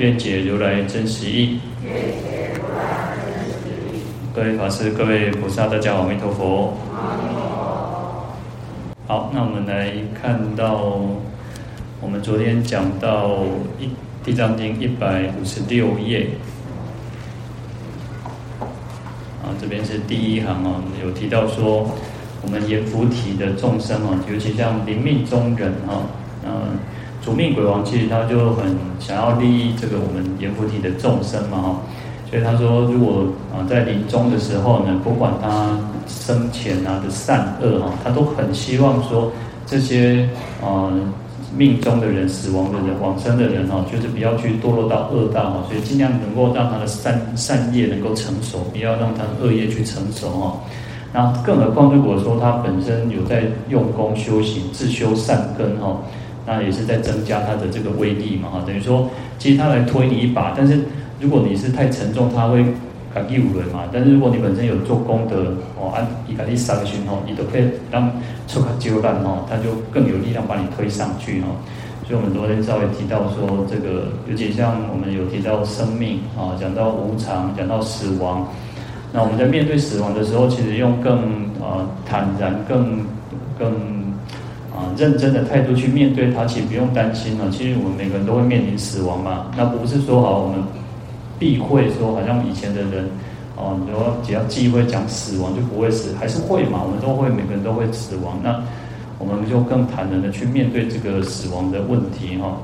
愿解如来真实义。各位法师、各位菩萨，大家好，阿弥陀佛。好，那我们来看到，我们昨天讲到一《地藏经》一百五十六页。啊，这边是第一行哦，有提到说。我们阎浮提的众生哦，尤其像临命终人哈，嗯，主命鬼王其实他就很想要利益这个我们阎浮提的众生嘛哈，所以他说，如果啊在临终的时候呢，不管他生前啊的善恶哈，他都很希望说这些啊命中的人、死亡的人、往生的人哈，就是不要去堕落到恶道哈，所以尽量能够让他的善善业能够成熟，不要让他的恶业去成熟哈。那更何况，如果说他本身有在用功修行、自修善根哈，那也是在增加他的这个威力嘛哈。等于说，其实他来推你一把，但是如果你是太沉重，他会感激无人嘛。但是如果你本身有做功德哦，按一个一三个旬哦，你都可以让出口救难哦，他就更有力量把你推上去哈。所以我们昨天稍微提到说，这个尤其像我们有提到生命啊，讲到无常，讲到死亡。那我们在面对死亡的时候，其实用更呃坦然、更更认真的态度去面对它，其实不用担心了。其实我们每个人都会面临死亡嘛。那不是说好我们避讳说，好像以前的人哦，你说只要忌讳讲死亡就不会死，还是会嘛？我们都会，每个人都会死亡。那我们就更坦然的去面对这个死亡的问题哈。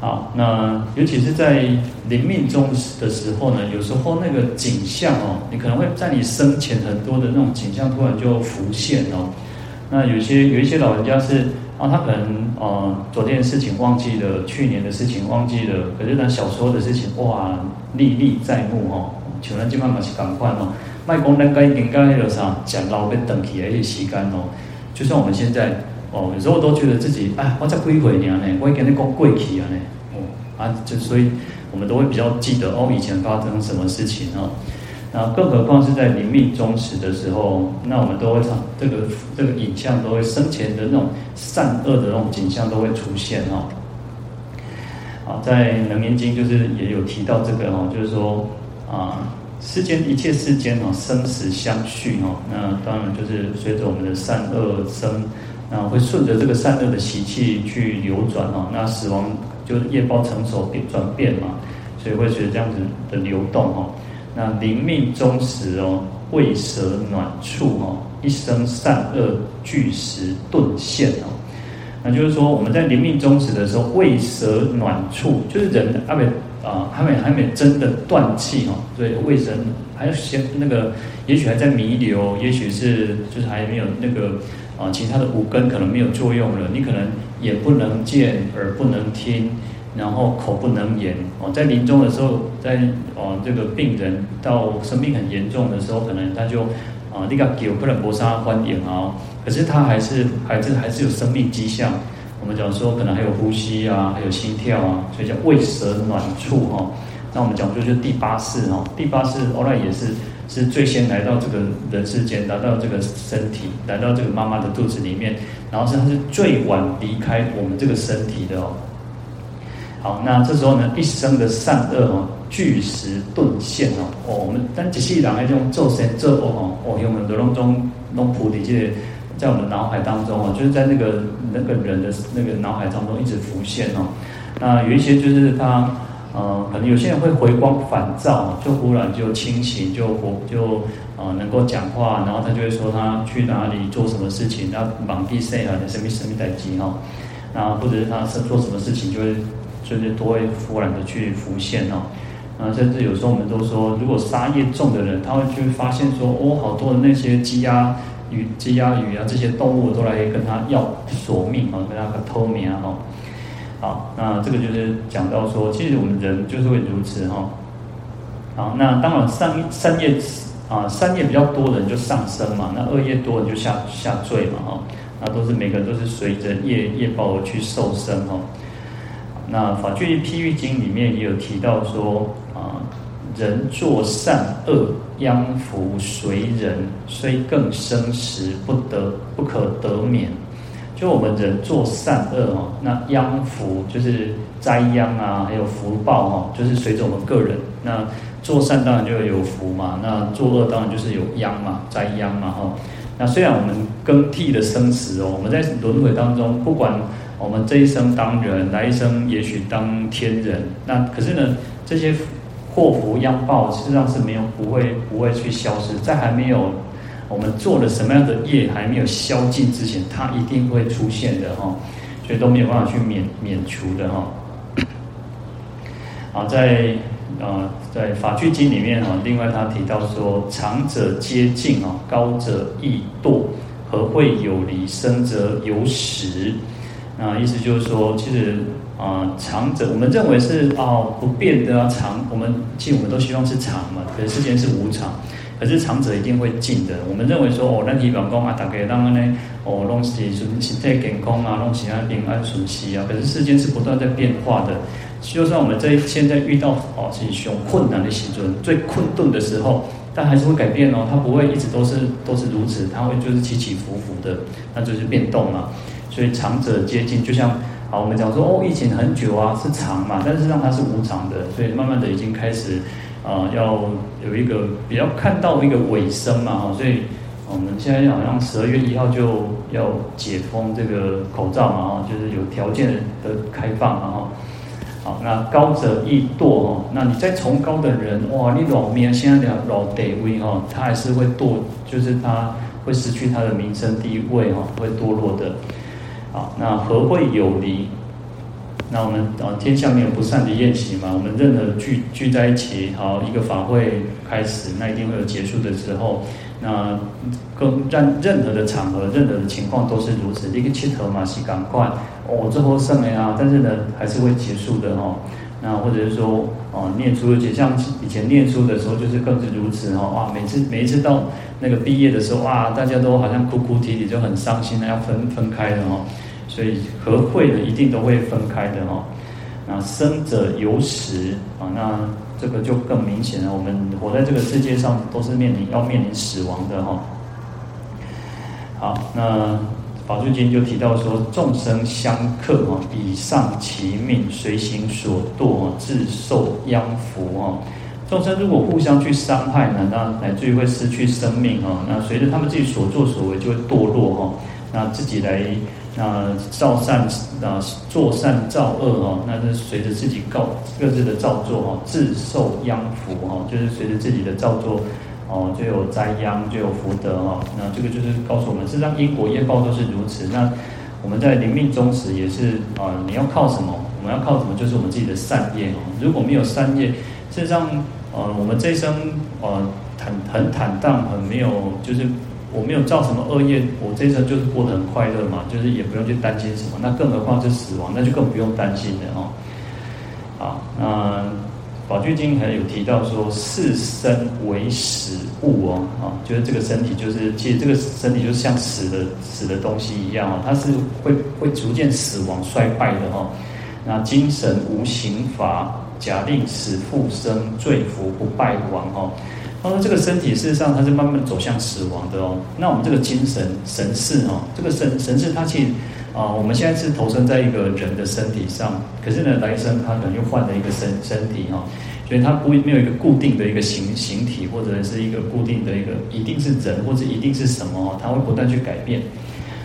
好，那尤其是在临命终的时候呢，有时候那个景象哦，你可能会在你生前很多的那种景象突然就浮现哦。那有些有一些老人家是啊，他可能呃昨天的事情忘记了，去年的事情忘记了，可是他小时候的事情哇历历在目哦。像咱今晚嘛是赶快哦，卖讲咱该应该有啥讲老被等起来一些时间哦。就像我们现在。哦，有时候都觉得自己，哎，我才几岁呢？我跟你讲过去啊呢，哦，啊，就所以，我们都会比较记得哦，以前发生什么事情哦。那更何况是在临命终时的时候，那我们都会唱这个这个影像，都会生前的那种善恶的那种景象都会出现哦。啊，在《楞严经》就是也有提到这个哦，就是说啊，世间一切世间哦，生死相续哦，那当然就是随着我们的善恶生。那会顺着这个善恶的习气去流转哦，那死亡就是业报成熟变转变嘛，所以会随着这样子的流动哦。那临命终时哦，未舍暖处哦，一生善恶俱时顿现哦。那就是说我们在临命终时的时候，未舍暖处，就是人还没啊，还没还没真的断气哦，所以未舍还有些那个，也许还在弥留，也许是就是还没有那个。啊，其他的五根可能没有作用了，你可能眼不能见，耳不能听，然后口不能言。哦，在临终的时候，在哦这个病人到生病很严重的时候，可能他就啊那个叫不能搏杀欢迎啊，可是他还是还是还是有生命迹象。我们讲说可能还有呼吸啊，还有心跳啊，所以叫未舍暖处哈。那我们讲说就是第八世哈，第八世后来也是。是最先来到这个人世间，来到这个身体，来到这个妈妈的肚子里面，然后是他是最晚离开我们这个身体的哦。好，那这时候呢，一生的善恶哦，俱时顿现哦。哦，我们但仔细讲来，这种做善做恶哦，哦，用很多种种种菩提界，在我们脑海当中哦，就是在那个那个人的那个脑海当中一直浮现哦。那有一些就是他。呃，可能有些人会回光返照，就忽然就清醒，就活，就呃能够讲话，然后他就会说他去哪里做什么事情，他忙地塞啊，什么什么代机哈，那或者是他是做什么事情，就会就是都会忽然的去浮现哦。啊，甚至有时候我们都说，如果杀业重的人，他会去发现说，哦，好多的那些鸡鸭鱼、鸡鸭鱼啊这些动物都来跟他要索命啊，跟他偷命啊哈。好，那这个就是讲到说，其实我们人就是会如此哈。好，那当然善善业啊，善业比较多的人就上升嘛，那恶业多的就下下坠嘛哈。那都是每个人都是随着业业报而去受生哈。那《法句譬喻经》里面也有提到说啊，人作善恶，殃福随人，虽更生时，不得不可得免。就我们人做善恶哦，那殃福就是灾殃啊，还有福报哈，就是随着我们个人。那做善当然就有福嘛，那作恶当然就是有殃嘛，灾殃嘛哈。那虽然我们更替的生死哦，我们在轮回当中，不管我们这一生当人，来一生也许当天人，那可是呢，这些祸福殃报事实上是没有不会不会去消失，在还没有。我们做了什么样的业还没有消尽之前，它一定会出现的哈，所以都没有办法去免免除的哈。好，在呃在法句经里面哈，另外他提到说，长者皆近啊，高者易堕，何谓有离？生则有死。那意思就是说，其实啊、长者我们认为是哦不变的啊，长我们其实我们都希望是长嘛，可是世间是无常。可是长者一定会尽的。我们认为说哦，人体表功啊，大概让呢哦，弄起身体健康啊，弄其他平安顺息啊。可是世间是不断在变化的。就算我们在现在遇到哦，是熊困难的时，最困顿的时候，但还是会改变哦。它不会一直都是都是如此，它会就是起起伏伏的，那就是变动嘛。所以长者接近，就像好，我们讲说哦，疫情很久啊，是长嘛，但是让它是无常的，所以慢慢的已经开始。啊，要有一个比较看到一个尾声嘛，哈，所以我们现在好像十二月一号就要解封这个口罩嘛，哈，就是有条件的开放嘛，哈。好，那高者易堕哈，那你再崇高的人，哇，你老面现在的老地位哈，他还是会堕，就是他会失去他的名声地位哈，会堕落的。那何会有离？那我们啊，天下没有不散的宴席嘛。我们任何聚聚在一起，好一个法会开始，那一定会有结束的时候。那更让任何的场合、任何的情况都是如此。一个切头嘛，是赶快哦，最后剩了呀，但是呢，还是会结束的哦。那或者是说哦，念书，而且像以前念书的时候，就是更是如此哦。哇，每次每一次到那个毕业的时候，哇，大家都好像哭哭啼啼，就很伤心，要分分开的哦。所以和会的一定都会分开的哦。那生者有死啊，那这个就更明显了。我们活在这个世界上，都是面临要面临死亡的哈。好，那法句经就提到说，众生相克哈，以丧其命，随行所堕，自受殃福哈。众生如果互相去伤害呢，那乃至于会失去生命哈。那随着他们自己所作所为，就会堕落哈。那自己来。那造善啊，做善造恶哈，那是随着自己告各自的造作哈，自受殃福哈，就是随着自己的造作哦，就有灾殃，就有福德哈。那这个就是告诉我们，事实上因果业报都是如此。那我们在临命终时也是啊，你要靠什么？我们要靠什么？就是我们自己的善业哦。如果没有善业，事实上呃，我们这一生呃坦很坦荡，很没有就是。我没有造什么恶业，我这一生就是过得很快乐嘛，就是也不用去担心什么。那更何况是死亡，那就更不用担心了哦。好，那宝聚经还有提到说，是身为死物哦，啊，就是这个身体就是，其实这个身体就像死的死的东西一样哦，它是会会逐渐死亡衰败的哦。那精神无刑罚，假令死复生，罪福不败亡哦。他说：“这个身体事实上它是慢慢走向死亡的哦。那我们这个精神神识哦，这个神神识它其实啊，我们现在是投身在一个人的身体上，可是呢，来生它可能又换了一个身身体哈，所以它不会没有一个固定的一个形形体，或者是一个固定的一个一定是人或者一定是什么哦，它会不断去改变。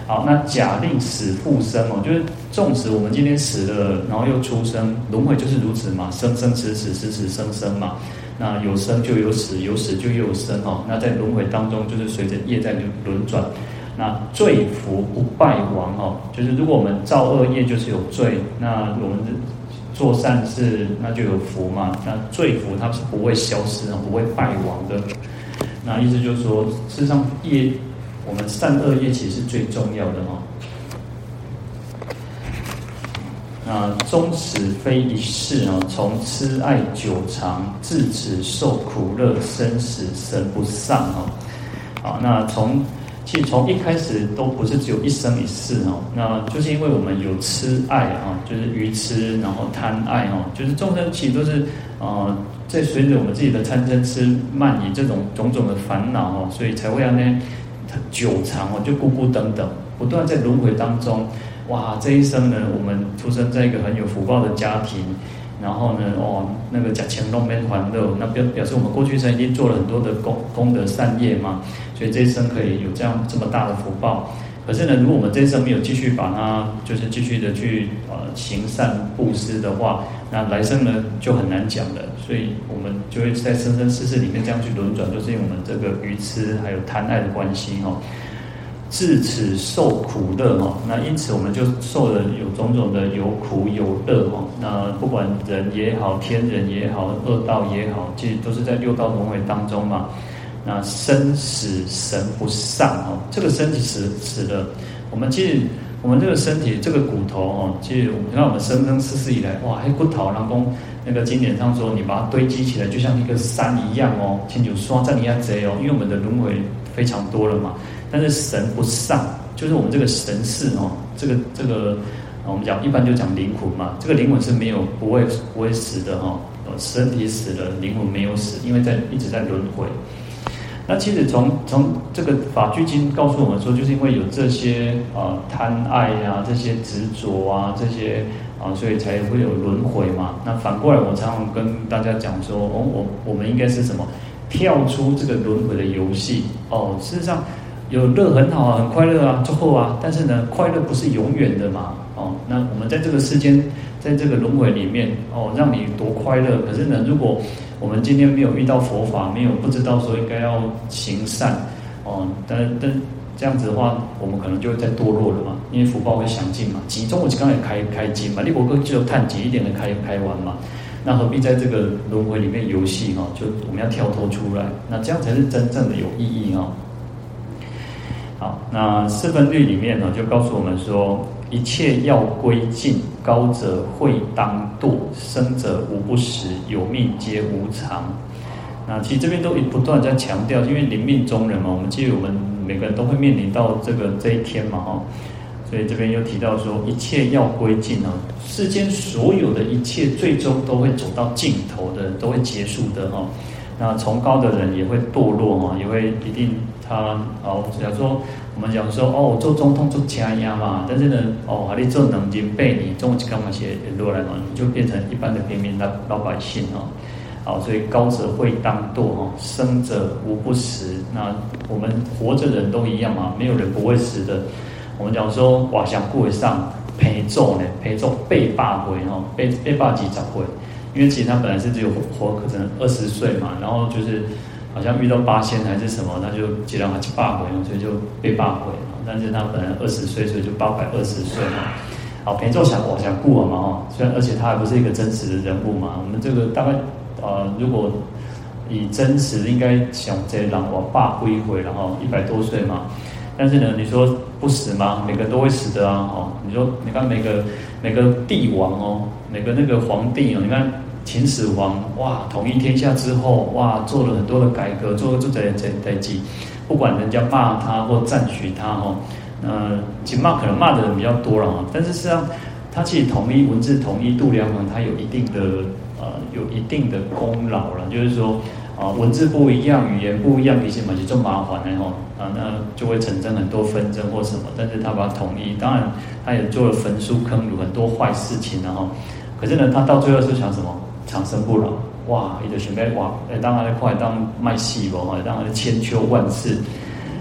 好，那假令死复生哦，就是纵使我们今天死了，然后又出生，轮回就是如此嘛，生生死死，死死生生嘛。”那有生就有死，有死就有生哦。那在轮回当中，就是随着业在轮转。那罪福不败亡哦，就是如果我们造恶业，就是有罪；那我们做善事，那就有福嘛。那罪福它是不会消失，不会败亡的。那意思就是说，事实上业，我们善恶业其实最重要的哈。那终始非一世啊，从痴爱久长，至此受苦乐，生死神不丧啊。好，那从其实从一开始都不是只有一生一世哦，那就是因为我们有痴爱啊，就是愚痴，然后贪爱哦，就是众生其实都是呃，在随着我们自己的贪嗔痴慢疑这种种种的烦恼哦，所以才会让呢久长哦，就孤孤等等，不断在轮回当中。哇，这一生呢，我们出生在一个很有福报的家庭，然后呢，哦，那个讲乾隆面环乐，那表表示我们过去生已经做了很多的功功德善业嘛，所以这一生可以有这样这么大的福报。可是呢，如果我们这一生没有继续把它，就是继续的去呃行善布施的话，那来生呢就很难讲了。所以我们就会在生生世世里面这样去轮转，就是因为我们这个愚痴还有贪爱的关系哈。至此受苦乐哈，那因此我们就受了有种种的有苦有乐哈。那不管人也好，天人也好，恶道也好，其实都是在六道轮回当中嘛。那生死神不丧哈，这个身体死死的，我们其实我们这个身体这个骨头哦，其实你看我们生生世世以来，哇，还骨头，然后那个经典上说，你把它堆积起来，就像一个山一样哦，千九刷这样一样贼哦，因为我们的轮回非常多了嘛。但是神不丧，就是我们这个神识哦，这个这个，我们讲一般就讲灵魂嘛，这个灵魂是没有不会不会死的哈，身体死了，灵魂没有死，因为在一直在轮回。那其实从从这个法句经告诉我们说，就是因为有这些啊贪爱呀、这些执着啊、这些啊，所以才会有轮回嘛。那反过来，我常常跟大家讲说，哦，我我们应该是什么？跳出这个轮回的游戏哦，事实上。有乐很好啊，很快乐啊，之后啊，但是呢，快乐不是永远的嘛，哦，那我们在这个世间，在这个轮回里面，哦，让你多快乐。可是呢，如果我们今天没有遇到佛法，没有不知道说应该要行善，哦，但但这样子的话，我们可能就会再堕落了嘛，因为福报会享尽嘛。集中我刚才开开经嘛，你果哥就探集一点的开开完嘛，那何必在这个轮回里面游戏哈？就我们要跳脱出来，那这样才是真正的有意义哈。好，那四分律里面呢，就告诉我们说，一切要归尽，高者会当堕，生者无不死，有命皆无常。那其实这边都不断在强调，因为临命终人嘛，我们记得我们每个人都会面临到这个这一天嘛，哈，所以这边又提到说，一切要归尽啊，世间所有的一切，最终都会走到尽头的，都会结束的哈。那崇高的人也会堕落哈，也会一定他哦，假如说我们讲说哦，做总统做家呀嘛，但是呢哦，还得做能经被你中干嘛些落来嘛，你就变成一般的平民老老百姓哦，好，所以高者会当堕哈，生者无不死。那我们活着人都一样嘛，没有人不会死的。我们讲说哇，想过上陪坐呢，陪坐被罢回哈，被被罢几十回。因为其实他本来是只有活可能二十岁嘛，然后就是好像遇到八仙还是什么，他就接到他去罢回，所以就被罢回了。但是他本来二十岁，所以就八百二十岁嘛。好，平咒想我想顾了嘛哈，虽然而且他还不是一个真实的人物嘛。我们这个大概呃，如果以真实应该想这让我罢归回，然后一百多岁嘛。但是呢，你说不死吗？每个都会死的啊！哦，你说你看每个每个帝王哦，每个那个皇帝哦，你看秦始皇哇，统一天下之后哇，做了很多的改革，做做在在在记，不管人家骂他或赞许他哈，呃，其骂可能骂的人比较多了哈，但是实际上他其实统一文字统一度量衡，他有一定的呃有一定的功劳了，就是说。啊，文字不一样，语言不一样，比起嘛就这么麻烦了吼，啊，那就会产生很多纷争或什么。但是他把它统一，当然他也做了焚书坑儒很多坏事情然后，可是呢，他到最后是想什么？长生不老，哇，一个准备哇，哎，当然快当卖戏啵，哈，当然千秋万世。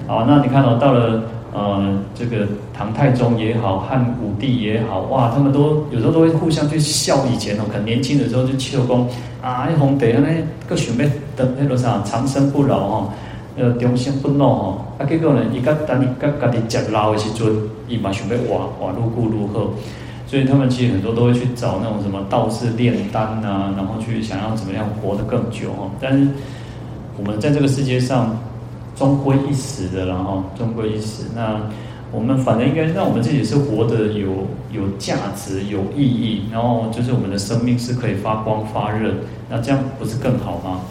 好，那你看、哦、到了。呃，这个唐太宗也好，汉武帝也好，哇，他们都有时候都会互相去笑以前哦，可能年轻的时候就笑讲啊，那皇帝那个想要等那个啥长生不老哦，呃，长生不老哦，啊，结果呢，伊个等伊个家己食老的时阵，伊嘛想要活活愈久愈好，所以他们其实很多都会去找那种什么道士炼丹啊，然后去想要怎么样活得更久哦。但是我们在这个世界上。终归一死的，然后终归一死。那我们反正应该让我们自己是活得有有价值、有意义，然后就是我们的生命是可以发光发热，那这样不是更好吗？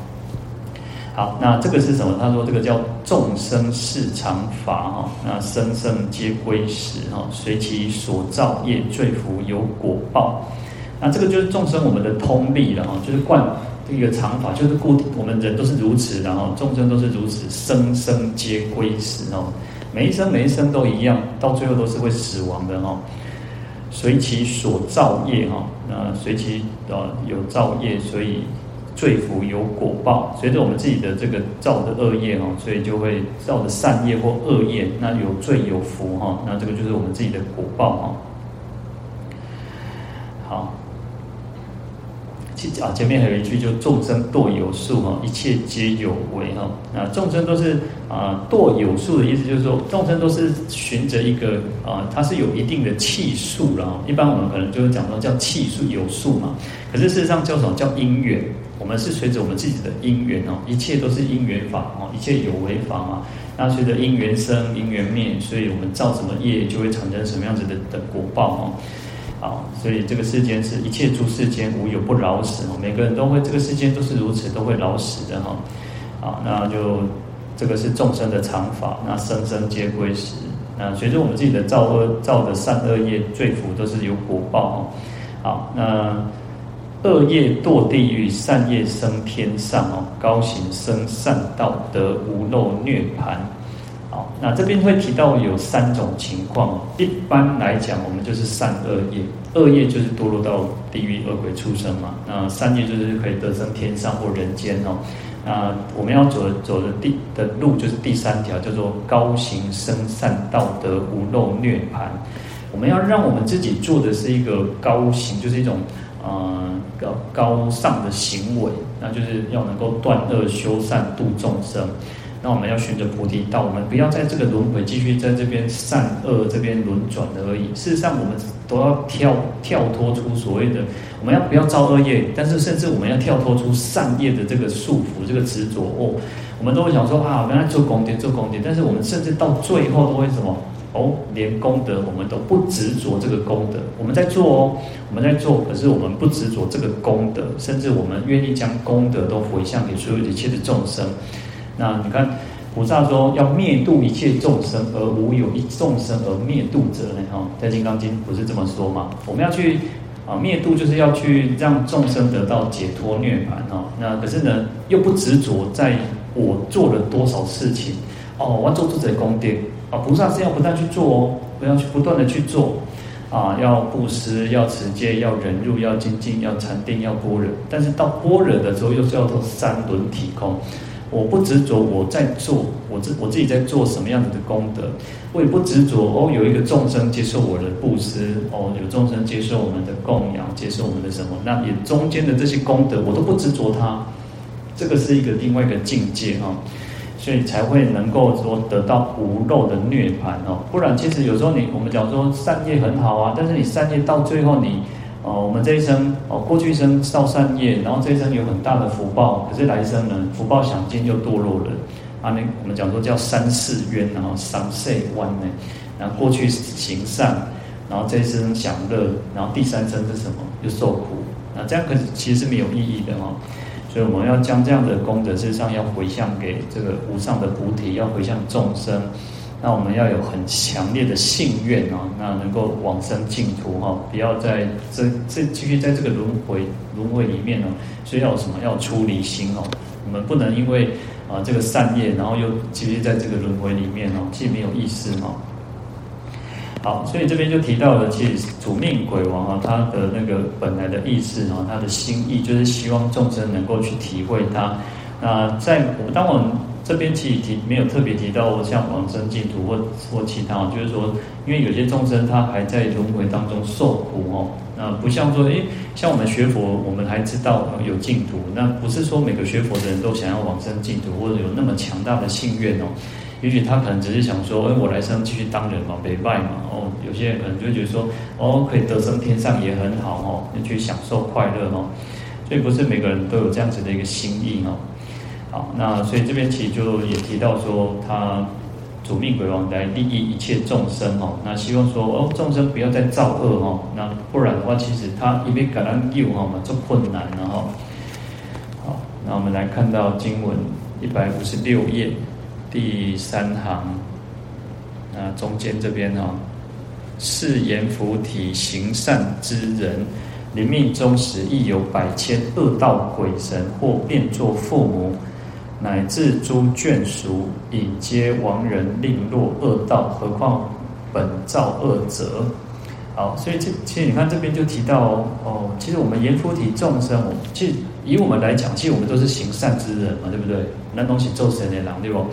好，那这个是什么？他说这个叫众生是常法哈，那生生皆归时哈，随其所造业罪福有果报。那这个就是众生我们的通例了哈，就是惯这个常法，就是固定我们人都是如此，然后众生都是如此，生生皆归时哦，每一生每一生都一样，到最后都是会死亡的哈。随其所造业哈，那随其呃有造业，所以。罪福有果报，随着我们自己的这个造的恶业哈，所以就会造的善业或恶业，那有罪有福哈，那这个就是我们自己的果报哈。好，其啊前面还有一句，就众生堕有数哈，一切皆有为哈。那众生都是啊堕有数的意思，就是说众生都是循着一个啊，它是有一定的气数了。一般我们可能就是讲到叫气数有数嘛，可是事实上叫什么叫因缘？我们是随着我们自己的因缘哦，一切都是因缘法哦，一切有为法嘛。那随着因缘生，因缘灭，所以我们造什么业，就会产生什么样子的的果报哦。好，所以这个世间是一切诸世间无有不老死哦，每个人都会，这个世间都是如此，都会老死的哈。好，那就这个是众生的常法，那生生皆归时。那随着我们自己的造恶造的善恶业，罪福都是有果报哦。好，那。恶业堕地狱，善业升天上哦。高行生善道，得无漏涅槃。好，那这边会提到有三种情况。一般来讲，我们就是善恶业，恶业就是堕落到地狱恶鬼出生嘛。那善业就是可以得生天上或人间哦。那我们要走走的第的路就是第三条，叫做高行生善道，得无漏涅槃。我们要让我们自己做的是一个高行，就是一种。嗯，高高尚的行为，那就是要能够断恶修善度众生。那我们要循着菩提道，我们不要在这个轮回继续在这边善恶这边轮转的而已。事实上，我们都要跳跳脱出所谓的，我们要不要造恶业？但是甚至我们要跳脱出善业的这个束缚，这个执着哦。我们都会想说啊，原来做功德做功德，但是我们甚至到最后都会什么？哦，连功德我们都不执着这个功德，我们在做哦，我们在做，可是我们不执着这个功德，甚至我们愿意将功德都回向给所有一切的众生。那你看，菩萨说要灭度一切众生，而无有一众生而灭度者呢？哈，在《金刚经》不是这么说吗？我们要去啊灭度，就是要去让众生得到解脱涅槃哈。那可是呢，又不执着在我做了多少事情哦，我要做这些功德。啊，菩萨是要不断去做哦，不要去不断的去做，啊，要布施，要持戒，要忍辱，要精进，要禅定，要般若。但是到般若的时候，又是要做三轮体空。我不执着我在做，我自我自己在做什么样子的功德，我也不执着哦，有一个众生接受我的布施，哦，有众生接受我们的供养，接受我们的什么？那也中间的这些功德，我都不执着它。这个是一个另外一个境界啊。所以才会能够说得到无漏的涅槃哦，不然其实有时候你我们讲说善业很好啊，但是你善业到最后你哦，我们这一生哦，过去生造善业，然后这一生有很大的福报，可是来生呢福报享尽就堕落了啊。那我们讲说叫三世冤，然后三世弯呢，然后过去行善，然后这一生享乐，然后第三生是什么？又受苦，那这样可是其实是没有意义的哦。所以我们要将这样的功德，事实上要回向给这个无上的菩提，要回向众生。那我们要有很强烈的信愿啊，那能够往生净土哈，不要在这这继续在这个轮回轮回里面呢。所以要什么？要出离心哦。我们不能因为啊这个善业，然后又继续在这个轮回里面哦，既没有意思哈。好，所以这边就提到了，其实主命鬼王啊，他的那个本来的意思啊，他的心意就是希望众生能够去体会他。那在我当我们这边其实提没有特别提到像往生净土或或其他，就是说，因为有些众生他还在轮回当中受苦哦。那不像说，诶，像我们学佛，我们还知道有净土，那不是说每个学佛的人都想要往生净土，或者有那么强大的信愿哦。也许他可能只是想说，哎，我来生继续当人嘛，没拜嘛。哦，有些人可能就觉得说，哦，可以得生天上也很好哦，你去享受快乐哦。所以不是每个人都有这样子的一个心意哦。好，那所以这边其实就也提到说，他主命鬼王来利益一切众生哦，那希望说哦众生不要再造恶哦，那不然的话，其实他因为感恩救哈嘛，这困难了哈。好，那我们来看到经文一百五十六页第三行，那中间这边哦，是阎浮提行善之人，临命终时亦有百千恶道鬼神，或变作父母。乃至诸眷属，引接亡人，令落恶道。何况本造恶者？好，所以这其实你看这边就提到哦，其实我们阎浮提众生，我其实以我们来讲，其实我们都是行善之人嘛，对不对？那东西做神的狼，对不？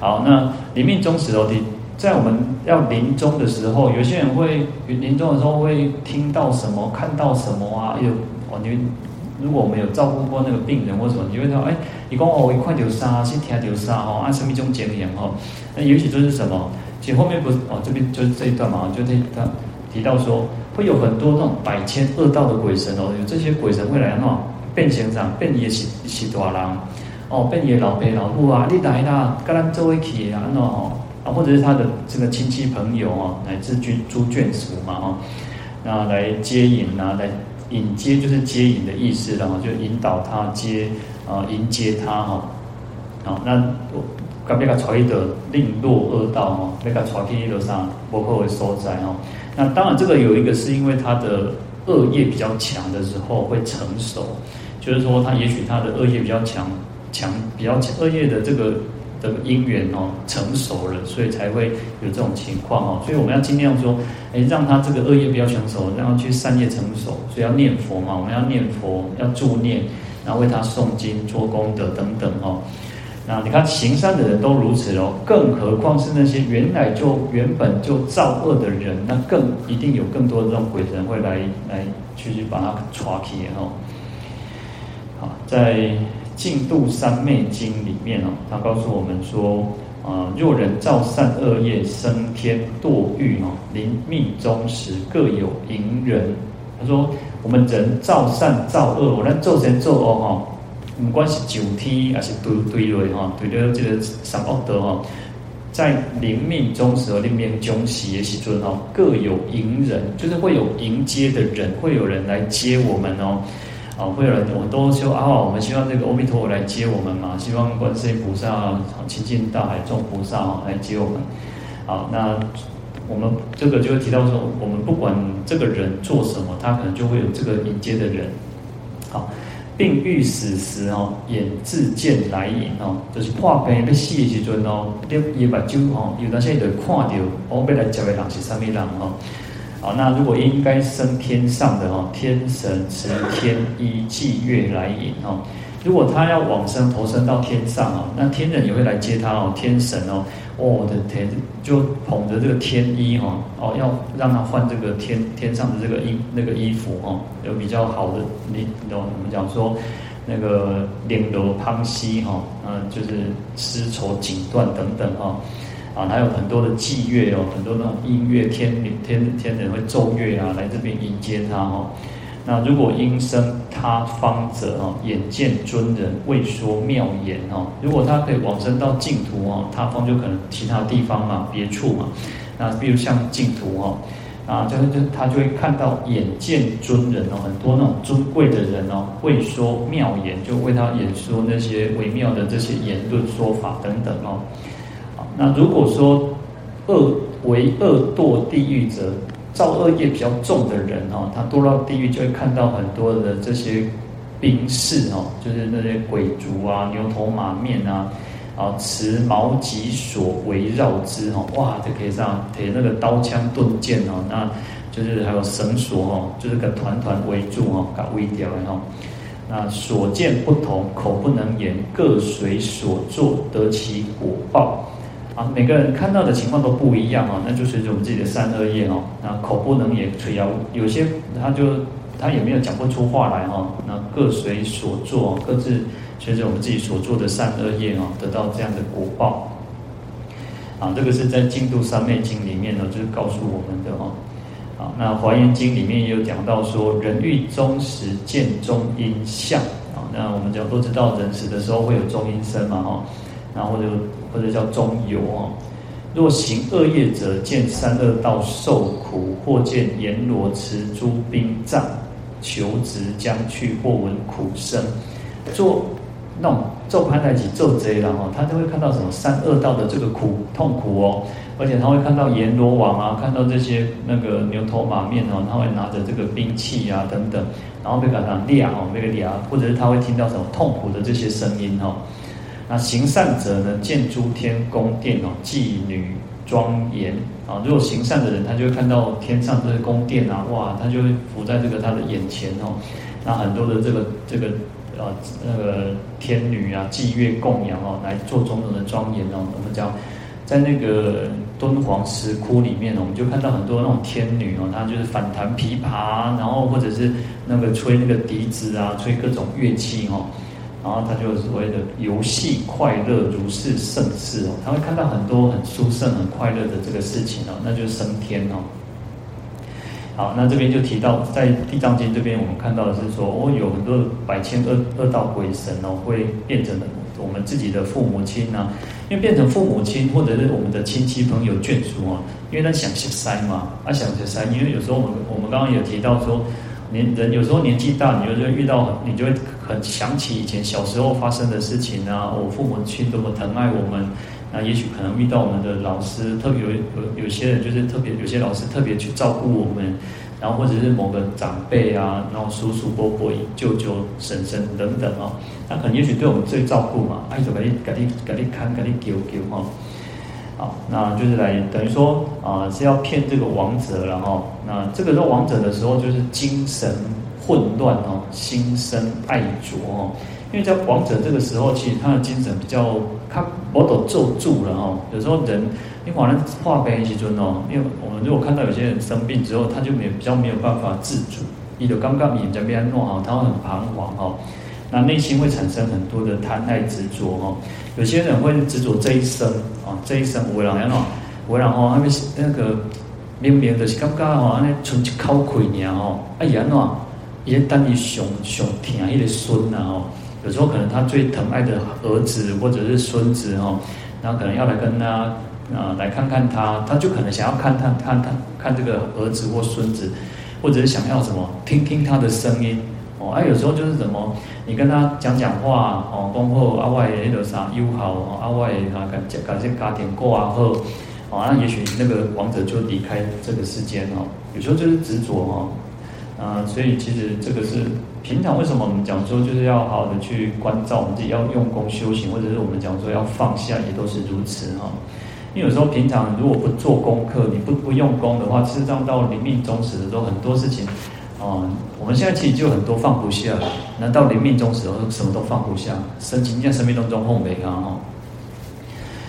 好，那临命终时哦，你在我们要临终的时候，有些人会临终的时候会听到什么，看到什么啊？有哦，你。如果我们有照顾过那个病人或什么，你会说，哎，你讲哦，一块丢沙，是听丢沙哦，按生命中检验哈？那也许就是什么？其实后面不是哦，这边就是这一段嘛，就这一段提到说，会有很多那种百千恶道的鬼神哦，有这些鬼神会来那变形长，变也是是大人哦，变也老爸老母啊，你来啦，跟咱做一起啊，那哦啊，或者是他的这个亲戚朋友啊，乃至诸诸眷属嘛哈，那来接引啊，来。引接就是接引的意思，然后就引导他接啊，迎接他哈。好，那我刚被他传的令落恶道哈，被他传去一路上，包括为所在哈。那当然这个有一个是因为他的恶业比较强的时候会成熟，就是说他也许他的恶业比较强，强比较强恶业的这个。这个因缘哦，成熟了，所以才会有这种情况哦。所以我们要尽量说，哎，让他这个恶业比较成熟，让他去善业成熟。所以要念佛嘛，我们要念佛，要助念，然后为他诵经、做功德等等哦。那你看行善的人都如此哦，更何况是那些原来就原本就造恶的人，那更一定有更多的这种鬼神会来来去去把他抓起哦。好，在。《净度三昧经》里面哦，他告诉我们说，啊，若人造善恶业，生天堕狱哦，临命终时各有迎人。他说，我们人造善造恶，我们做善做恶哈，不管是九天还是对对类哈，对的这个三恶德哈，在临命终时和临命终时也是尊哈，各有迎人，就是会有迎接的人，会有人来接我们哦。啊，会有人，我们都说啊，我们希望这个阿弥陀佛来接我们嘛，希望观世音菩萨、清净大海众菩萨啊来接我们。好，那我们这个就会提到说，我们不管这个人做什么，他可能就会有这个迎接的人。好，并欲死时哦，眼自见来迎哦，就是破病要死的时阵哦，你伊目睭哦，有那些人看到哦，要来接的人是啥物人哦。好，那如果应该升天上的哈，天神持天衣祭月来迎哦。如果他要往生投生到天上哦，那天人也会来接他哦。天神哦，哦我的天，就捧着这个天衣哈哦，要让他换这个天天上的这个衣那个衣服哈，有比较好的你懂我们讲说那个绫罗旁溪哈，嗯，就是丝绸锦缎等等哈。啊，还有很多的祭乐哦，很多那种音乐，天天天人会奏乐啊，来这边迎接他哦。那如果应生他方者哦，眼见尊人为说妙言哦。如果他可以往生到净土哦，他方就可能其他地方嘛，别处嘛。那比如像净土哦，啊，就是就他就会看到眼见尊人哦，很多那种尊贵的人哦，会说妙言，就为他演说那些微妙的这些言论说法等等哦。那如果说恶为恶堕地狱者，造恶业比较重的人哈，他堕到地狱就会看到很多的这些兵士哦，就是那些鬼卒啊、牛头马面啊，啊持矛戟索围绕之哦，哇，就可以这样提那个刀枪盾剑哦，那就是还有绳索哦，就是个团团围住哦，搞围掉然后，那所见不同，口不能言，各随所作得其果报。啊，每个人看到的情况都不一样哦，那就随着我们自己的善恶业哦。那口不能言，垂摇，有些他就他也没有讲不出话来哈。那各随所作，各自随着我们自己所做的善恶业哦，得到这样的果报。啊，这个是在《净度三昧经》里面呢，就是告诉我们的哈。啊，那《华严经》里面也有讲到说，人欲终时见中阴相啊。那我们讲都知道，人死的时候会有中阴身嘛哈。然后就或者叫中游哦，若行恶业者，见三恶道受苦，或见阎罗持诸兵杖，求直将去，或闻苦声。做那种做攀台起做贼了哈，他就会看到什么三恶道的这个苦痛苦哦，而且他会看到阎罗王啊，看到这些那个牛头马面哦，他会拿着这个兵器啊等等，然后被赶上亮哦，那个亮，或者是他会听到什么痛苦的这些声音哈。那行善者呢，见诸天宫殿哦，妓女庄严啊。如果行善的人，他就会看到天上这些宫殿啊，哇，他就会浮在这个他的眼前哦。那很多的这个这个呃那个天女啊，祭月供养哦，来做种种的庄严哦。我们讲在那个敦煌石窟里面，我们就看到很多那种天女哦，她就是反弹琵琶，然后或者是那个吹那个笛子啊，吹各种乐器哦。然后他就所谓的游戏快乐如是胜事哦，他会看到很多很殊胜、很快乐的这个事情哦，那就是升天哦。好，那这边就提到在地藏经这边，我们看到的是说，哦，有很多百千恶恶道鬼神哦，会变成我们自己的父母亲呐，因为变成父母亲或者是我们的亲戚朋友眷属啊，因为他想去塞嘛，他想去塞，因为有时候我们我们刚刚有提到说。年人有时候年纪大，你就会遇到，你就会很想起以前小时候发生的事情啊。我父母亲多么疼爱我们，那也许可能遇到我们的老师，特别有有有些人就是特别有些老师特别去照顾我们，然后或者是某个长辈啊，然后叔叔伯伯、舅舅、婶婶等等啊，那可能也许对我们最照顾嘛，哎，就赶紧赶紧赶紧看，给你救救哈。好，那就是来等于说啊、是要骗这个王者了哈。那这个做王者的时候，就是精神混乱哦，心生爱着哦。因为在王者这个时候，其实他的精神比较他我都坐住了哦。有时候人，你可能化悲一尊哦，因为我们如果看到有些人生病之后，他就没比较没有办法自主，你就刚刚你这边弄好，他会很彷徨哦。那内心会产生很多的贪爱执着哦。有些人会执着这一生啊，这一生有的人安怎，有的人吼，还没那个明明就是感觉哦，安尼存一口气尔吼，哎呀安怎，伊等于上上疼迄个孙呐吼，有时候可能他最疼爱的儿子或者是孙子吼，然后可能要来跟他啊来看看他，他就可能想要看看看他看这个儿子或孙子，或者是想要什么听听他的声音。哦，啊，有时候就是什么，你跟他讲讲话，哦，恭贺阿外那个啥友好，哦，阿外啊感感谢家庭过啊后，哦，那也许那个王者就离开这个世间哦。有时候就是执着哦，啊，所以其实这个是平常为什么我们讲说就是要好好的去关照我们自己，要用功修行，或者是我们讲说要放下，也都是如此哈。因为有时候平常如果不做功课，你不不用功的话，事实上到临命终时的时候，很多事情。啊，我们现在其实就很多放不下，难道临命终时候什么都放不下？生情在生命当中后悔啊！哈，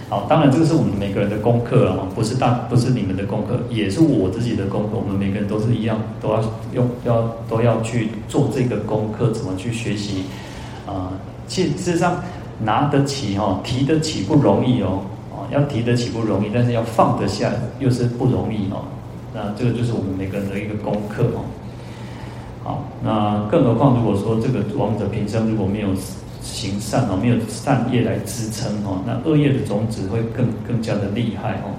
好，当然这个是我们每个人的功课啊，不是大，不是你们的功课，也是我自己的功课。我们每个人都是一样，都要用，要都要去做这个功课，怎么去学习啊？其实事实上拿得起哈，提得起不容易哦，啊，要提得起不容易，但是要放得下又是不容易哦。那这个就是我们每个人的一个功课哦。好，那更何况如果说这个王者平生如果没有行善哦，没有善业来支撑哦，那恶业的种子会更更加的厉害哦。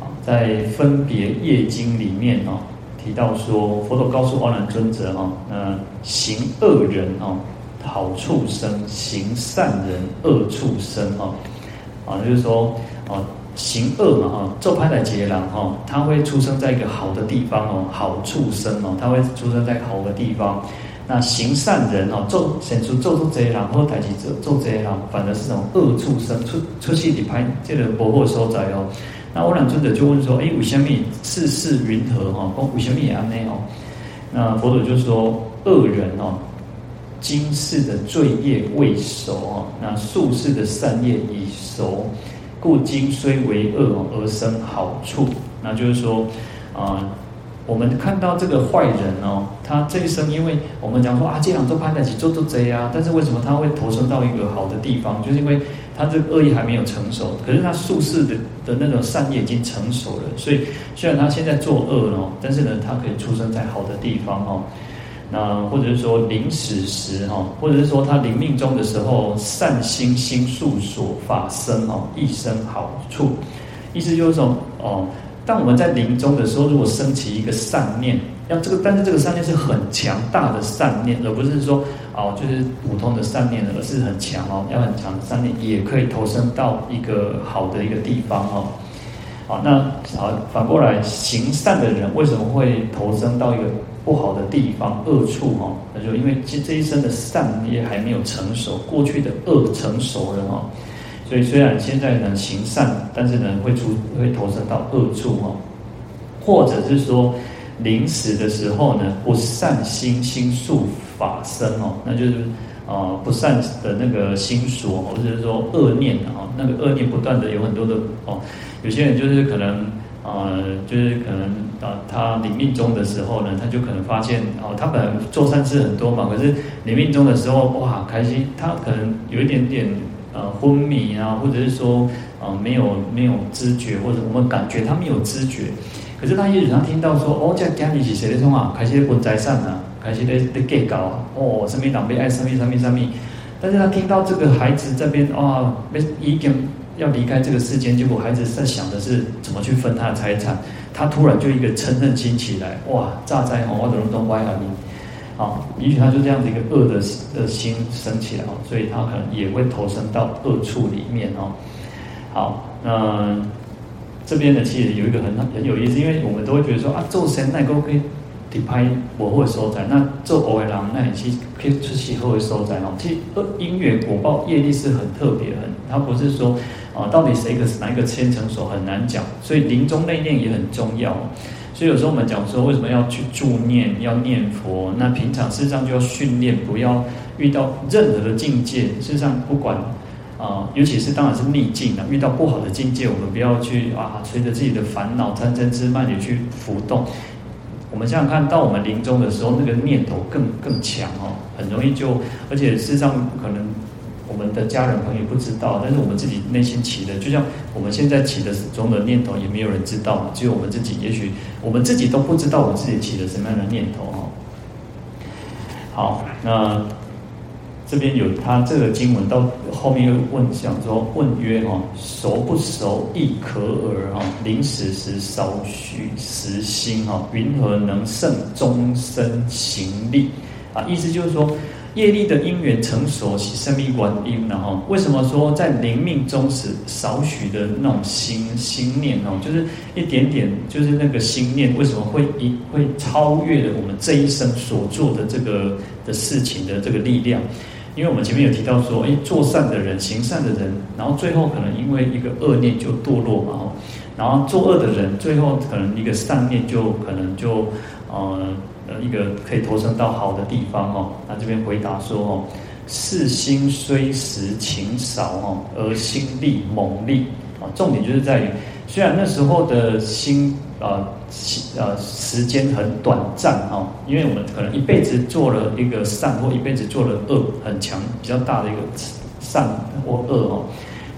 好，在分别业经里面哦，提到说佛陀告诉阿难尊者哦，那行恶人哦，好畜生；行善人，恶畜生哦。啊，就是说啊。行恶嘛哈，做歹代志的人哈，他会出生在一个好的地方哦，好畜生哦，他会出生在好的地方。那行善人哦，做显出做出这些人，或代志做做这些人，反而是种恶畜生，出出去里拍这个不好所在哦。那阿难尊者就问说：哎，为什么世事云何哈？讲为什么也安呢哦？那佛陀就说：恶人哦，今世的罪业未熟哦，那宿世的善业已熟。故今虽为恶而生好处，那就是说，啊、呃，我们看到这个坏人哦，他这一生，因为我们讲说啊，这样做攀得起做做贼啊，但是为什么他会投生到一个好的地方？就是因为他这个恶业还没有成熟，可是他宿世的的那种善业已经成熟了，所以虽然他现在作恶哦，但是呢，他可以出生在好的地方哦。那或者是说临死时哈，或者是说他临命终的时候，善心心术所法生哦，一生好处。意思就是说哦，当我们在临终的时候，如果升起一个善念，要这个，但是这个善念是很强大的善念，而不是说哦，就是普通的善念，而是很强哦，要很强的善念，也可以投身到一个好的一个地方哦。好，那好，反过来行善的人为什么会投身到一个？不好的地方，恶处哈，那就因为这这一生的善业还没有成熟，过去的恶成熟了哦，所以虽然现在呢行善，但是呢会出会投生到恶处哦，或者是说临死的时候呢不善心心术法身哦，那就是啊不善的那个心所，或者是说恶念啊，那个恶念不断的有很多的哦，有些人就是可能。呃，就是可能啊，他临命终的时候呢，他就可能发现哦，他本来做善事很多嘛，可是临命终的时候，哇，开心，他可能有一点点呃昏迷啊，或者是说、呃、没有没有知觉，或者我们感觉他没有知觉，可是他也许他听到说哦，这家里是谁的说啊，开始分财产啊，开始在在计较啊，哦，什么长辈爱什么什么什么，但是他听到这个孩子这边啊，没已经。要离开这个世间，结果孩子在想的是怎么去分他的财产，他突然就一个嗔恨心起来，哇！炸灾哦，我的人都歪了你，啊，也许他就这样的一个恶的的心升起来哦，所以他可能也会投生到恶处里面哦。好，那这边呢，其实有一个很很有意思，因为我们都会觉得说啊，做神那个可以拍我会收在，那做偶尔狼那你去可以出去后会收在哦。其实恶因缘果报业力是很特别很，他不是说。啊，到底谁个是哪一个牵成手很难讲，所以临终内念也很重要。所以有时候我们讲说，为什么要去助念，要念佛？那平常事实上就要训练，不要遇到任何的境界。事实上不管啊，尤其是当然是逆境啊，遇到不好的境界，我们不要去啊，随着自己的烦恼贪嗔痴慢去浮动。我们想想看到我们临终的时候，那个念头更更强哦，很容易就，而且事实上可能。我们的家人朋友不知道，但是我们自己内心起的，就像我们现在起的种种念头，也没有人知道，只有我们自己。也许我们自己都不知道，我们自己起的什么样的念头哈。好，那这边有他这个经文到后面又问，想说问曰哈，熟不熟亦可耳哈，临死时少许实心哈，云何能胜终身行力啊？意思就是说。业力的因缘成熟，是生命观因，然后为什么说在临命终时少许的那种心心念哦，就是一点点，就是那个心念，为什么会一会超越了我们这一生所做的这个的事情的这个力量？因为我们前面有提到说，诶，做善的人，行善的人，然后最后可能因为一个恶念就堕落嘛，然后作恶的人，最后可能一个善念就可能就呃。一个可以投生到好的地方哦。那这边回答说哦，是心虽时情少哦，而心力猛力啊。重点就是在于，虽然那时候的心啊，呃时间很短暂哈，因为我们可能一辈子做了一个善，或一辈子做了恶，很强比较大的一个善或恶哦。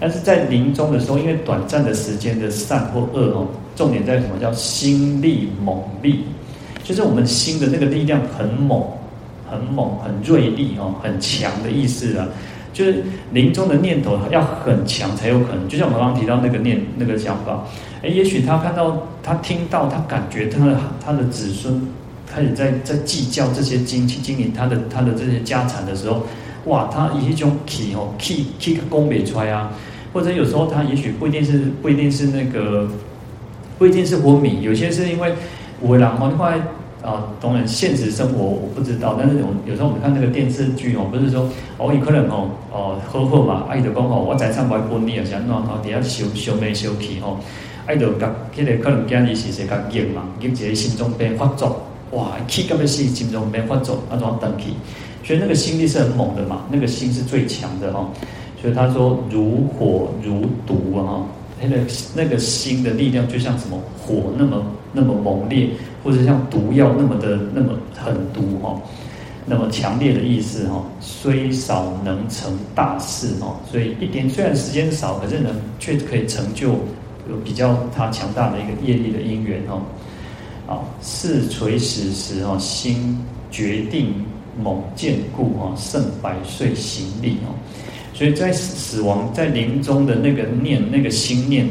但是在临终的时候，因为短暂的时间的善或恶哦，重点在什么叫心力猛力？就是我们心的那个力量很猛，很猛，很锐利哦，很强的意思啊。就是临终的念头要很强才有可能。就像我们刚刚提到那个念那个想法，诶，也许他看到、他听到、他感觉他的他的子孙开始在在计较这些经去经营他的他的这些家产的时候，哇，他以一种气哦气气个功没出来啊，或者有时候他也许不一定是不一定是那个不一定是昏迷，有些是因为。我然后后来啊，当然现实生活我不知道，但是有有时候我们看那个电视剧哦，不是说哦，有可能哦哦好好嘛，啊，伊就讲哦，我财产不分你啊，像那头底下烧烧煤烧气吼，爱的甲迄个可能今日是谁甲硬嘛，硬一个心脏病发作，哇，气到要死，心脏病发作，那种等气，所以那个心力是很猛的嘛，那个心是最强的哈，所以他说如火如毒啊。那个那个心的力量就像什么火那么那么猛烈，或者像毒药那么的那么狠毒哈，那么强烈的意思哈，虽少能成大事哈，所以一点虽然时间少，可是呢却可以成就有比较它强大的一个业力的因缘哈。啊，是垂死时哈，心决定猛健固哈，胜百岁行力哦。所以在死亡在临终的那个念那个心念，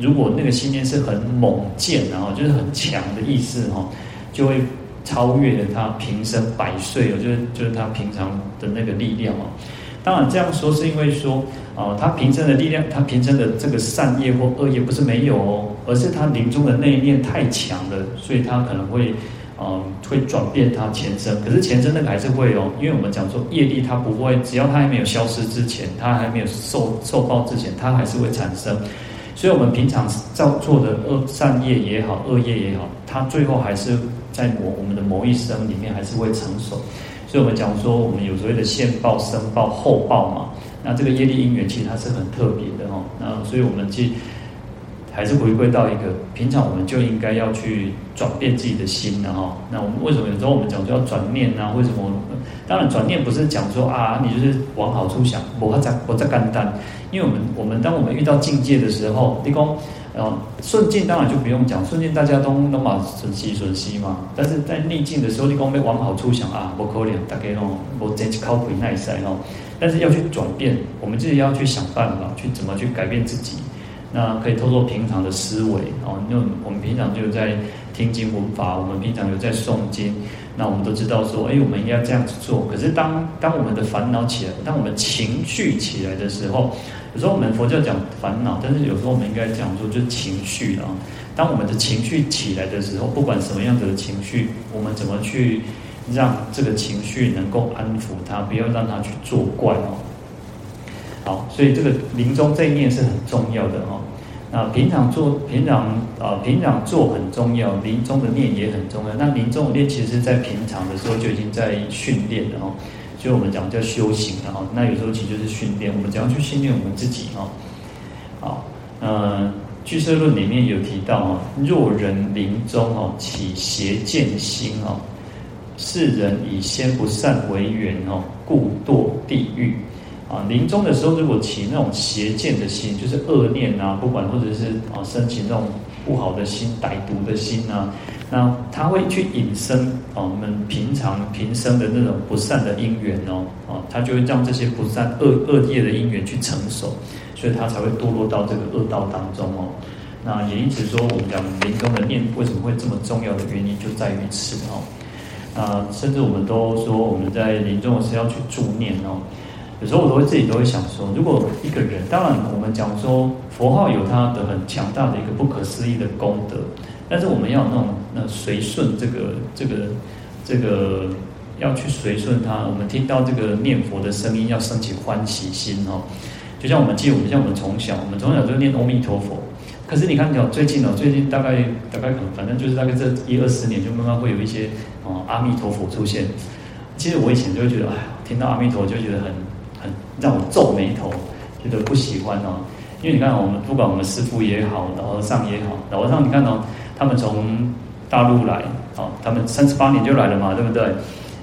如果那个信念是很猛健，然后就是很强的意思哈，就会超越了他平生百岁哦，就是就是他平常的那个力量哦。当然这样说是因为说啊，他平生的力量，他平生的这个善业或恶业不是没有哦，而是他临终的那一念太强了，所以他可能会。嗯，会转变他前生，可是前生那个还是会哦，因为我们讲说业力它不会，只要它还没有消失之前，它还没有受受报之前，它还是会产生。所以，我们平常造作的恶善业也好，恶业也好，它最后还是在某我们的某一生里面还是会成熟。所以我们讲说，我们有所谓的现报、生报、后报嘛，那这个业力因缘其实它是很特别的哦。那所以我们去。还是回归到一个平常，我们就应该要去转变自己的心的哈。那我们为什么有时候我们讲说要转念呢？为什么？当然转念不是讲说啊，你就是往好处想，我在我在干单。因为我们我们当我们遇到境界的时候，你讲呃顺境当然就不用讲，顺境大家都都嘛顺息顺息嘛。但是在逆境的时候，你讲没往好处想啊，不可能，大概哦，我真是靠鬼耐塞哦。但是要去转变，我们自己要去想办法，去怎么去改变自己。那可以透过平常的思维哦，因为我们平常就在听经闻法，我们平常有在诵经，那我们都知道说，哎，我们应该这样子做。可是当当我们的烦恼起来，当我们情绪起来的时候，有时候我们佛教讲烦恼，但是有时候我们应该讲说就是情绪啊。当我们的情绪起来的时候，不管什么样子的情绪，我们怎么去让这个情绪能够安抚它，不要让它去作怪哦。好，所以这个临终这一念是很重要的哈。那平常做，平常啊，平常做很重要，临终的念也很重要。那临终的念，其实在平常的时候就已经在训练了哈。所以我们讲叫修行了哦。那有时候其实就是训练，我们怎样去训练我们自己哈。好，嗯，俱舍论里面有提到哈，若人临终哦，起邪见心哦，是人以先不善为缘哦，故堕地狱。啊，临终的时候，如果起那种邪见的心，就是恶念啊，不管或者是啊，升起那种不好的心、歹毒的心啊，那他会去引生啊，我们平常平生的那种不善的因缘哦，啊，他就会让这些不善恶恶业的因缘去成熟，所以他才会堕落到这个恶道当中哦。那也因此说，我们讲临终的念为什么会这么重要的原因，就在于此哦。啊，甚至我们都说，我们在临终的时候要去助念哦。有时候我都会自己都会想说，如果一个人，当然我们讲说佛号有它的很强大的一个不可思议的功德，但是我们要那种那随顺这个这个这个要去随顺它。我们听到这个念佛的声音，要升起欢喜心哦。就像我们记，我们像我们从小，我们从小就念阿弥陀佛。可是你看，你最近哦，最近大概大概可能，反正就是大概这一二十年，就慢慢会有一些哦阿弥陀佛出现。其实我以前就会觉得，哎，听到阿弥陀就觉得很。很让我皱眉头，觉得不喜欢哦。因为你看，我们不管我们师傅也好，老和尚也好，老和尚你看哦，他们从大陆来，哦，他们三十八年就来了嘛，对不对？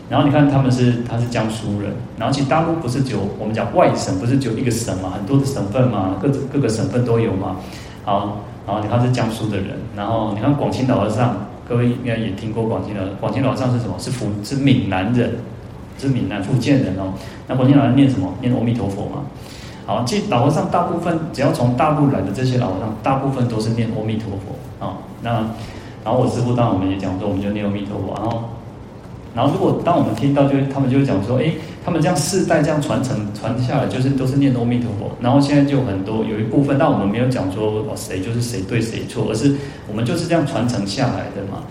然后你看他们是他是江苏人，然后其实大陆不是只有我们讲外省，不是只有一个省嘛，很多的省份嘛，各各个省份都有嘛。好，然后你看是江苏的人，然后你看广清老和尚，各位应该也听过广清老广清老和尚是什么？是福是闽南人。是闽南福建人哦，那广钦老和尚念什么？念阿弥陀佛嘛。好，其实老和尚大部分只要从大陆来的这些老和尚，大部分都是念阿弥陀佛啊。那然后我师父当然我们也讲说，我们就念阿弥陀佛。然后，然后如果当我们听到，就他们就会讲说，哎，他们这样世代这样传承传下来，就是都是念阿弥陀佛。然后现在就很多有一部分，但我们没有讲说哦谁就是谁对谁错，而是我们就是这样传承下来的嘛。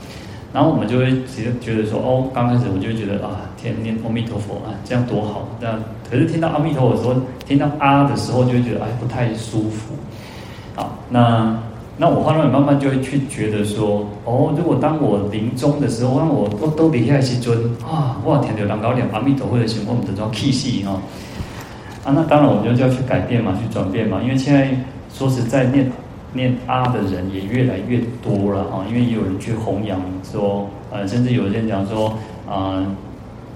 然后我们就会觉得觉得说，哦，刚开始我就会觉得啊，天念阿弥陀佛啊，这样多好。那可是听到阿弥陀佛的时候，听到啊的时候，就会觉得哎，不太舒服。好，那那我后来慢慢就会去觉得说，哦，如果当我临终的时候，当我都都离开西尊啊，哇，听到人高念阿弥陀佛的时候，我们这种气息哦，啊，那当然我们就要去改变嘛，去转变嘛，因为现在说实在念。念阿的人也越来越多了哈，因为也有人去弘扬说，呃，甚至有些人讲说，啊、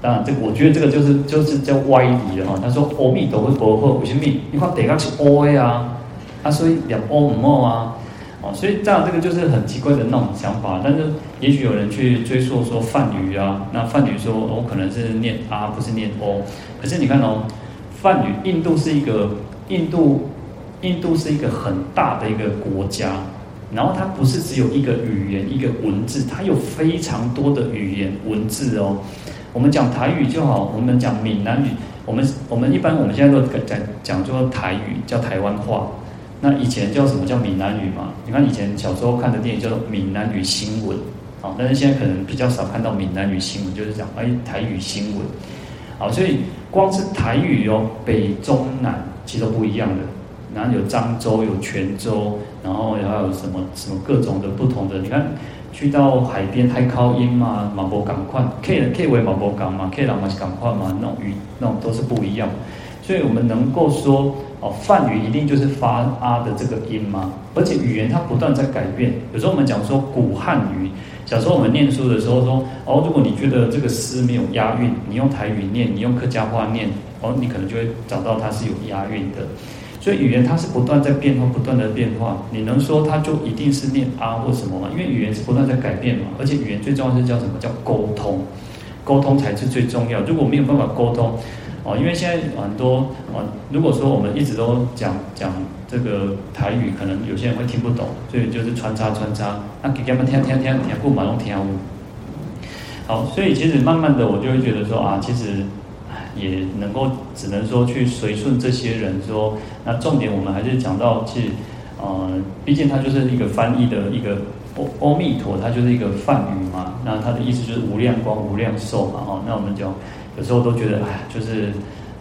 当然这我觉得这个就是就是叫歪理了哈。他说阿弥陀佛不好，为什么？你看底下是 O 呀，啊，所以念 O 唔好啊，哦，所以这样这个就是很奇怪的那种想法。但是也许有人去追溯说梵语啊，那梵语说我、可能是念阿，不是念哦。可是你看哦，梵语，印度是一个印度，印度是一个很大的一个国家，然后它不是只有一个语言一个文字，它有非常多的语言文字哦。我们讲台语就好，我们讲闽南语，我们我们一般我们现在都讲讲说台语叫台湾话。那以前叫什么叫闽南语嘛？你看以前小时候看的电影叫做《闽南语新闻》，啊，但是现在可能比较少看到闽南语新闻，就是讲哎台语新闻，好，所以光是台语哦，北中南其实都不一样的，然后有漳州、有泉州，然后还有什么什么各种的不同的，你看去到海边海口音嘛，马博港宽，K K 为马博港嘛，K 朗嘛是港宽嘛，那种语那种都是不一样，所以我们能够说。哦，梵语一定就是发啊的这个音吗？而且语言它不断在改变。有时候我们讲说古汉语，小时候我们念书的时候说，哦，如果你觉得这个诗没有押韵，你用台语念，你用客家话念，哦，你可能就会找到它是有押韵的。所以语言它是不断在变化，不断的变化。你能说它就一定是念啊或什么吗？因为语言是不断在改变嘛。而且语言最重要是叫什么？叫沟通，沟通才是最重要。如果没有办法沟通，哦，因为现在很多哦，如果说我们一直都讲讲这个台语，可能有些人会听不懂，所以就是穿插穿插，那给他们听听听听不马龙听。好，所以其实慢慢的我就会觉得说啊，其实也能够只能说去随顺这些人说，那重点我们还是讲到是，呃，毕竟它就是一个翻译的一个阿阿弥陀，它就是一个梵语嘛，那它的意思就是无量光、无量寿嘛，哦，那我们讲。有时候都觉得，哎，就是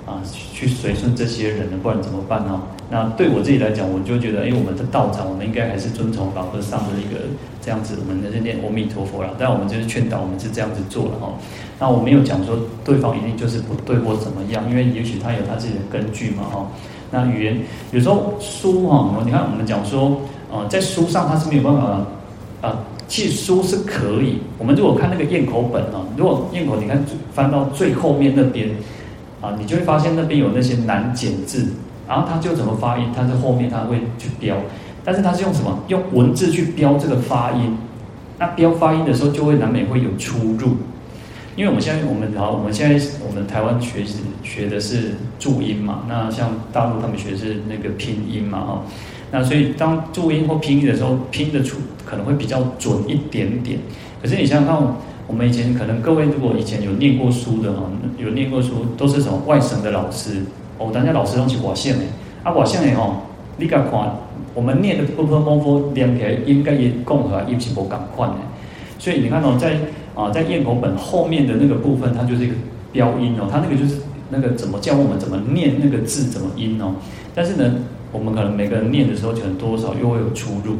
啊，去随顺这些人了，不然怎么办呢？那对我自己来讲，我就觉得，哎，我们的道场，我们应该还是遵从老和尚的一个这样子，我们是念阿弥陀佛了。但我们就是劝导，我们是这样子做了哈。那我没有讲说对方一定就是不对或怎么样，因为也许他有他自己的根据嘛哈。那语言有时候书哈，你看我们讲说，呃，在书上他是没有办法啊。其实书是可以，我们如果看那个咽口本啊，如果咽口你看翻到最后面那边啊，你就会发现那边有那些难解字，然后他就怎么发音，他在后面他会去标，但是他是用什么？用文字去标这个发音，那标发音的时候就会难免会有出入，因为我们现在我们好，我们现在我们台湾学习学的是注音嘛，那像大陆他们学的是那个拼音嘛，哈。那所以当注音或拼音的时候，拼的出可能会比较准一点点。可是你想想看，我们以前可能各位如果以前有念过书的哈，有念过书都是什么外省的老师哦，大家老师都是外省的啊，外省的吼，你敢看我们念的波波波波连起来应该也共和也是不赶快的。所以你看哦，在啊在咽口本后面的那个部分，它就是一个标音哦，它那个就是那个怎么教我们怎么念那个字怎么音哦，但是呢。我们可能每个人念的时候，可能多少又会有出入，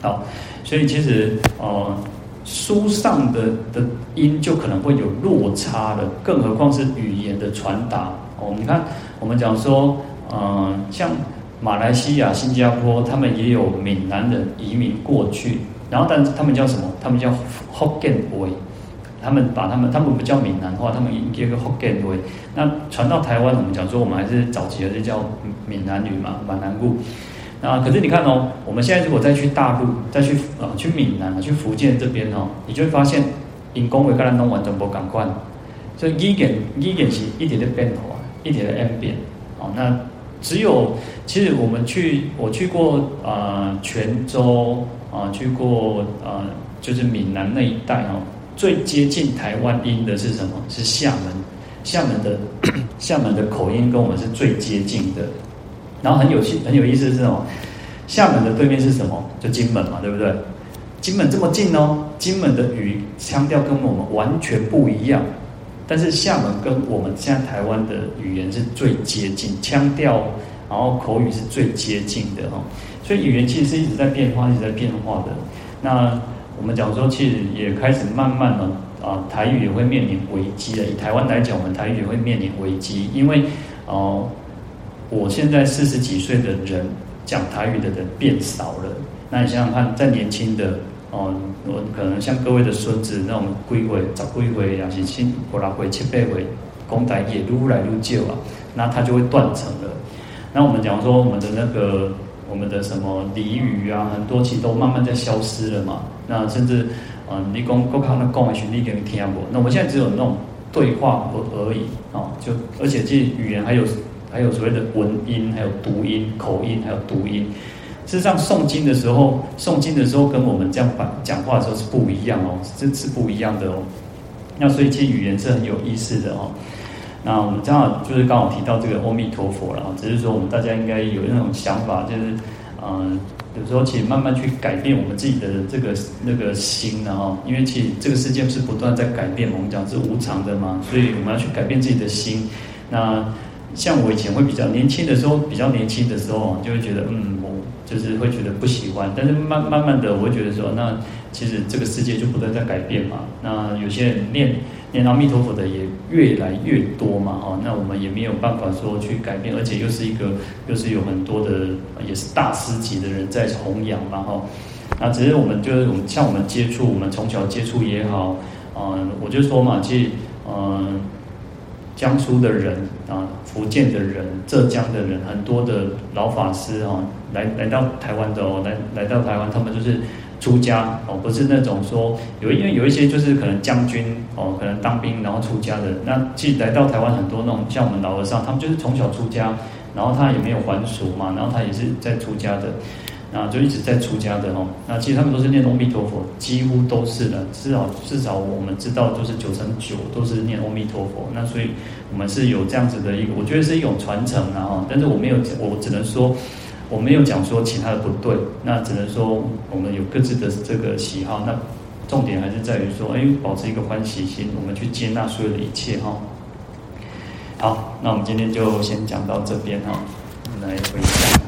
好，所以其实呃，书上的的音就可能会有落差的，更何况是语言的传达哦。你看，我们讲说，呃，像马来西亚、新加坡，他们也有闽南人移民过去，然后但是他们叫什么？他们叫福建话。他们把他们，他们不叫闽南话，他们一个福建话。那传到台湾，我们讲说，我们还是早期还是叫闽南语嘛，闽南语。那可是你看哦，我们现在如果再去大陆，再去啊去闽南，去福建这边哦，你就会发现，因讲话跟咱拢完全不同款。所以语言语言是一点点变化，一点点变。哦，那只有其实我们去，我去过啊、泉州啊、去过啊、就是闽南那一带哦。最接近台湾音的是什么？是厦门，厦门的 厦门的口音跟我们是最接近的。然后很有趣、很有意思是什么？厦门的对面是什么？就金门嘛，对不对？金门这么近哦，金门的语腔调跟我们完全不一样。但是厦门跟我们现在台湾的语言是最接近，腔调然后口语是最接近的哦。所以语言其实是一直在变化，一直在变化的。那。我们讲说，其实也开始慢慢的啊，台语也会面临危机了。以台湾来讲，我们台语也会面临危机，因为哦，我现在四十几岁的人讲台语的人变少了。那你想想看，再年轻的哦，我可能像各位的孙子那种几岁、十几岁，也是七、五六岁、七八岁，讲台也愈来愈少啊，那他就会断层了。那我们讲说，我们的那个我们的什么俚语啊，很多其实都慢慢在消失了嘛。那甚至，嗯，你讲国考那讲的是你给人听不？那我们现在只有那种对话而而已啊，就而且这语言还有还有所谓的文音，还有读音、口音，还有读音。事实上，诵经的时候，诵经的时候跟我们这样讲话的时候是不一样哦，这是不一样的哦。那所以其实语言是很有意思的哦。那我们正好就是刚好提到这个阿弥陀佛了，只是说我们大家应该有那种想法，就是嗯，有时候其实慢慢去改变我们自己的这个那个心，然后因为其实这个世界是不断在改变，我们讲是无常的嘛，所以我们要去改变自己的心。那像我以前会比较年轻的时候，比较年轻的时候就会觉得嗯，我就是会觉得不喜欢，但是慢慢慢的，我会觉得说那。其实这个世界就不断在改变嘛，那有些人念念阿弥陀佛的也越来越多嘛，哦，那我们也没有办法说去改变，而且又是一个又是有很多的也是大师级的人在弘扬嘛，哈，那只是我们就是我们像我们接触，我们从小接触也好，嗯，我就说嘛，其实嗯，江苏的人啊，福建的人，浙江的人，很多的老法师啊，来来到台湾的哦，来来到台湾，他们就是。出家哦，不是那种说有，因为有一些就是可能将军哦，可能当兵然后出家的。那既来到台湾很多那种像我们老和尚，他们就是从小出家，然后他也没有还俗嘛，然后他也是在出家的，那就一直在出家的哦。那其实他们都是念阿弥陀佛，几乎都是的，至少至少我们知道就是九成九都是念阿弥陀佛。那所以我们是有这样子的一个，我觉得是一种传承啊哈。但是我没有，我只能说。我没有讲说其他的不对，那只能说我们有各自的这个喜好。那重点还是在于说，哎，保持一个欢喜心，我们去接纳所有的一切哈。好，那我们今天就先讲到这边哈，来回向。